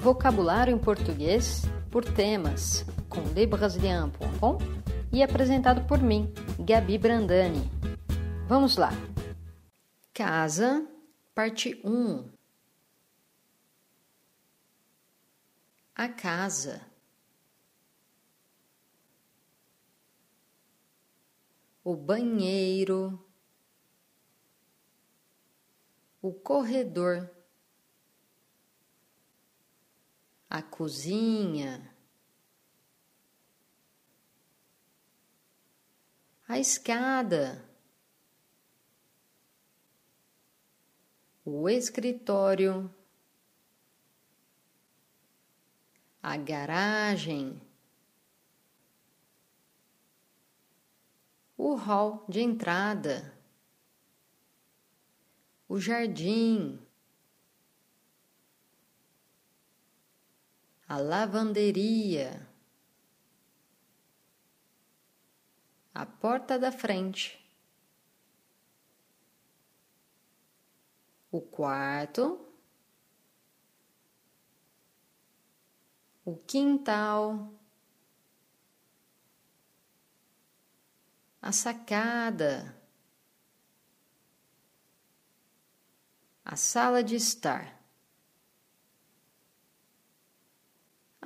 Vocabulário em português por temas com lebrasilian.com e apresentado por mim, Gabi Brandani. Vamos lá. Casa, parte 1. A casa. O banheiro. O corredor. A cozinha. A escada. O escritório. A garagem. O hall de entrada. O jardim. A lavanderia, a porta da frente, o quarto, o quintal, a sacada, a sala de estar.